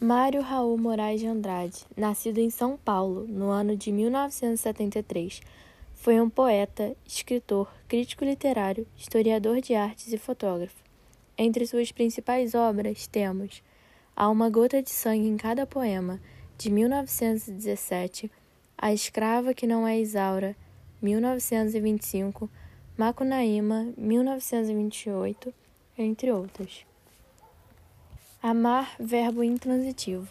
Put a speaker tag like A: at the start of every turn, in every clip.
A: Mário Raul Moraes de Andrade, nascido em São Paulo no ano de 1973, foi um poeta, escritor, crítico literário, historiador de artes e fotógrafo. Entre suas principais obras temos Há uma gota de sangue em cada poema, de 1917, A escrava que não é Isaura, 1925, Macunaíma, 1928, entre outras. Amar, verbo intransitivo.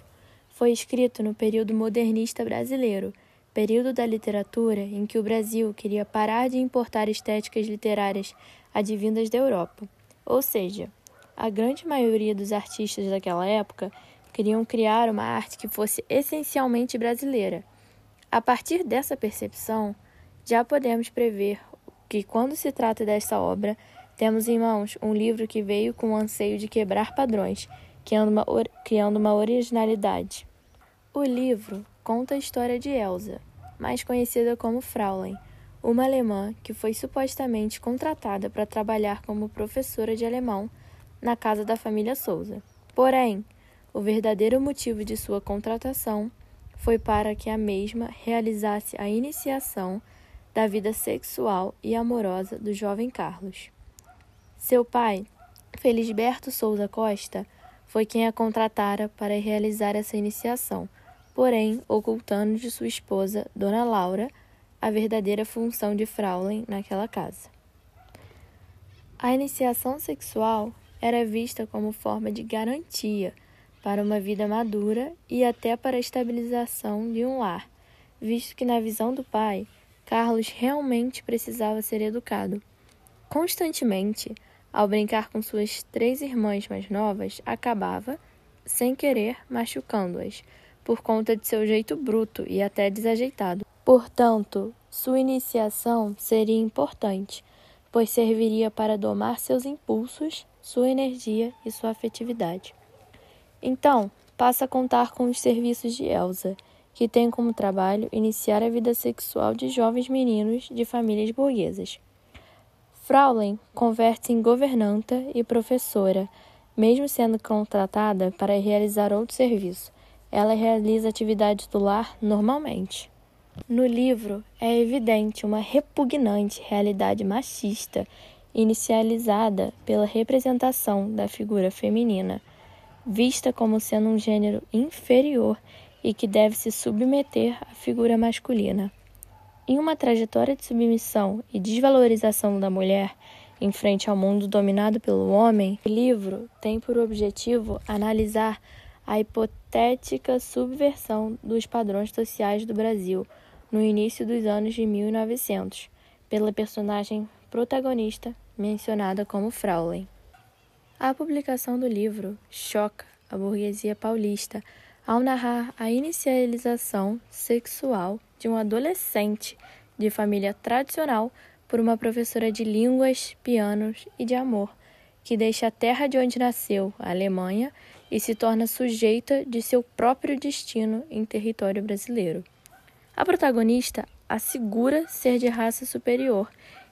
A: Foi escrito no período modernista brasileiro, período da literatura em que o Brasil queria parar de importar estéticas literárias advindas da Europa. Ou seja, a grande maioria dos artistas daquela época queriam criar uma arte que fosse essencialmente brasileira. A partir dessa percepção, já podemos prever que, quando se trata desta obra, temos em mãos um livro que veio com o anseio de quebrar padrões criando uma, criando uma originalidade. O livro conta a história de Elsa, mais conhecida como Fraulein, uma alemã que foi supostamente contratada para trabalhar como professora de alemão na casa da família Souza. Porém, o verdadeiro motivo de sua contratação foi para que a mesma realizasse a iniciação da vida sexual e amorosa do jovem Carlos. Seu pai, Felisberto Souza Costa, foi quem a contratara para realizar essa iniciação, porém ocultando de sua esposa, Dona Laura, a verdadeira função de Fraulein naquela casa. A iniciação sexual era vista como forma de garantia para uma vida madura e até para a estabilização de um lar, visto que, na visão do pai, Carlos realmente precisava ser educado. Constantemente, ao brincar com suas três irmãs mais novas, acabava, sem querer, machucando-as, por conta de seu jeito bruto e até desajeitado. Portanto, sua iniciação seria importante, pois serviria para domar seus impulsos, sua energia e sua afetividade. Então, passa a contar com os serviços de Elsa, que tem como trabalho iniciar a vida sexual de jovens meninos de famílias burguesas. Fraulein converte-se em governanta e professora, mesmo sendo contratada para realizar outro serviço. Ela realiza atividades do lar normalmente. No livro, é evidente uma repugnante realidade machista inicializada pela representação da figura feminina, vista como sendo um gênero inferior e que deve se submeter à figura masculina. Em uma trajetória de submissão e desvalorização da mulher em frente ao mundo dominado pelo homem, o livro tem por objetivo analisar a hipotética subversão dos padrões sociais do Brasil no início dos anos de 1900, pela personagem protagonista mencionada como Fraulein. A publicação do livro choca a burguesia paulista ao narrar a inicialização sexual de um adolescente de família tradicional por uma professora de línguas, pianos e de amor, que deixa a terra de onde nasceu, a Alemanha, e se torna sujeita de seu próprio destino em território brasileiro. A protagonista assegura ser de raça superior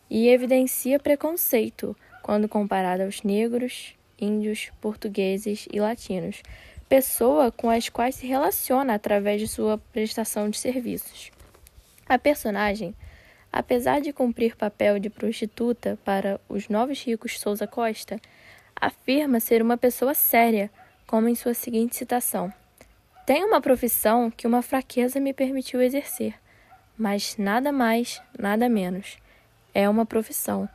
A: e evidencia preconceito quando comparada aos negros, índios, portugueses e latinos, pessoa com as quais se relaciona através de sua prestação de serviços. A personagem, apesar de cumprir papel de prostituta para os novos ricos Souza Costa, afirma ser uma pessoa séria, como em sua seguinte citação: Tenho uma profissão que uma fraqueza me permitiu exercer, mas nada mais, nada menos. É uma profissão.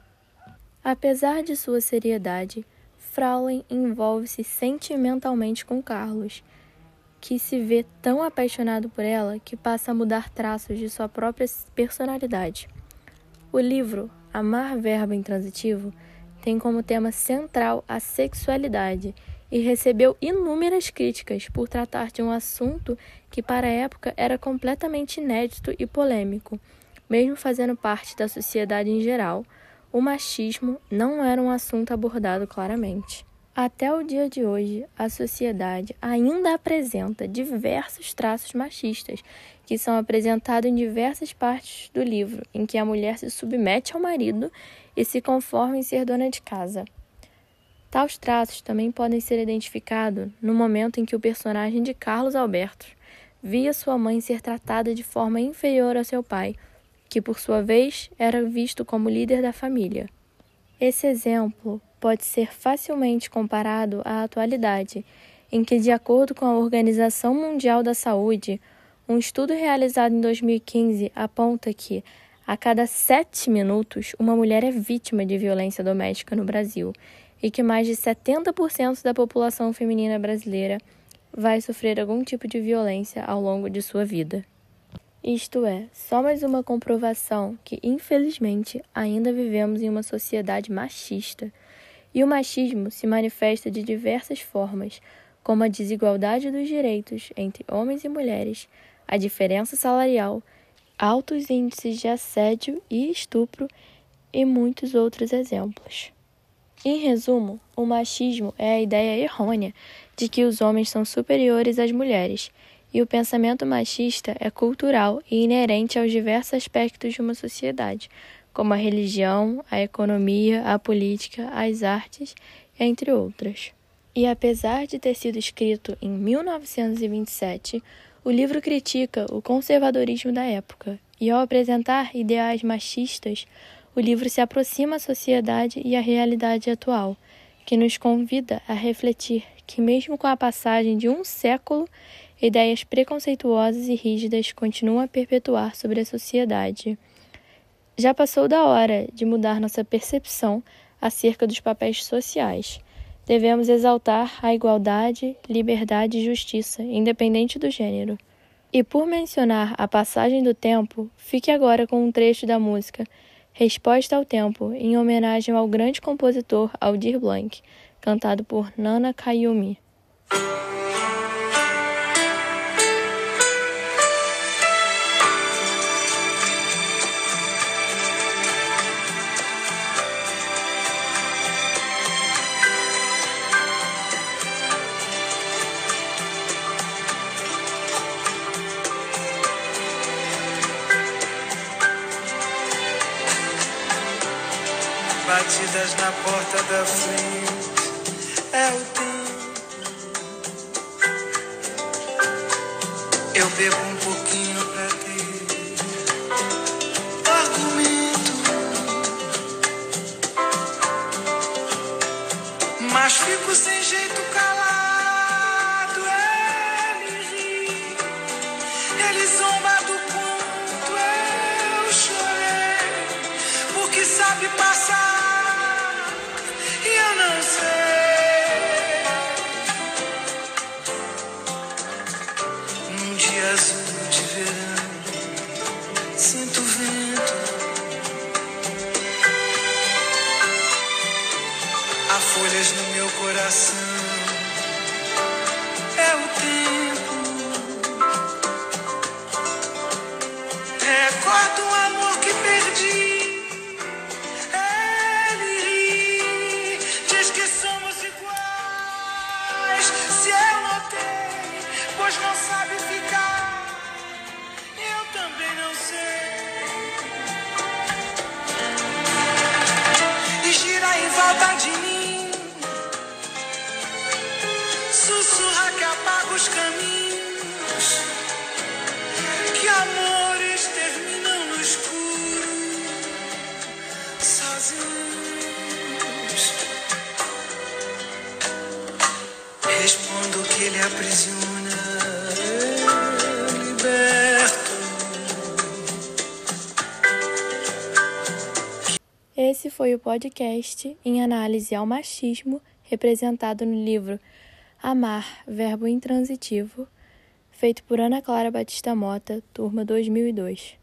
A: Apesar de sua seriedade, Fraulein envolve-se sentimentalmente com Carlos, que se vê tão apaixonado por ela que passa a mudar traços de sua própria personalidade. O livro Amar Verbo Intransitivo tem como tema central a sexualidade e recebeu inúmeras críticas por tratar de um assunto que para a época era completamente inédito e polêmico, mesmo fazendo parte da sociedade em geral o machismo não era um assunto abordado claramente. Até o dia de hoje, a sociedade ainda apresenta diversos traços machistas, que são apresentados em diversas partes do livro, em que a mulher se submete ao marido e se conforma em ser dona de casa. Tais traços também podem ser identificados no momento em que o personagem de Carlos Alberto via sua mãe ser tratada de forma inferior ao seu pai, que por sua vez era visto como líder da família. Esse exemplo pode ser facilmente comparado à atualidade, em que, de acordo com a Organização Mundial da Saúde, um estudo realizado em 2015 aponta que, a cada sete minutos, uma mulher é vítima de violência doméstica no Brasil e que mais de 70% da população feminina brasileira vai sofrer algum tipo de violência ao longo de sua vida. Isto é, só mais uma comprovação que, infelizmente, ainda vivemos em uma sociedade machista. E o machismo se manifesta de diversas formas, como a desigualdade dos direitos entre homens e mulheres, a diferença salarial, altos índices de assédio e estupro e muitos outros exemplos. Em resumo, o machismo é a ideia errônea de que os homens são superiores às mulheres, e o pensamento machista é cultural e inerente aos diversos aspectos de uma sociedade, como a religião, a economia, a política, as artes, entre outras. E apesar de ter sido escrito em 1927, o livro critica o conservadorismo da época, e ao apresentar ideais machistas, o livro se aproxima à sociedade e à realidade atual, que nos convida a refletir que, mesmo com a passagem de um século, ideias preconceituosas e rígidas continuam a perpetuar sobre a sociedade. Já passou da hora de mudar nossa percepção acerca dos papéis sociais. Devemos exaltar a igualdade, liberdade e justiça, independente do gênero. E por mencionar a passagem do tempo, fique agora com um trecho da música Resposta ao Tempo, em homenagem ao grande compositor Aldir Blanc, cantado por Nana Kayumi.
B: Batidas na porta da frente. É o tempo. Eu bebo um pouquinho pra ter argumento. Mas fico sem jeito calado. Ele ri, ele zomba do quanto eu chorei. Porque sabe passar. Folhas no meu coração. É o tempo. Recordo o amor que perdi. Ele ri, diz que somos iguais. Se eu notei, pois não sabe ficar. Sussurra que apaga os caminhos, que amores terminam no escuro, sozinhos. Respondo que ele aprisiona, liberto.
A: Esse foi o podcast em análise ao machismo representado no livro Amar, verbo intransitivo, feito por Ana Clara Batista Mota, turma 2002.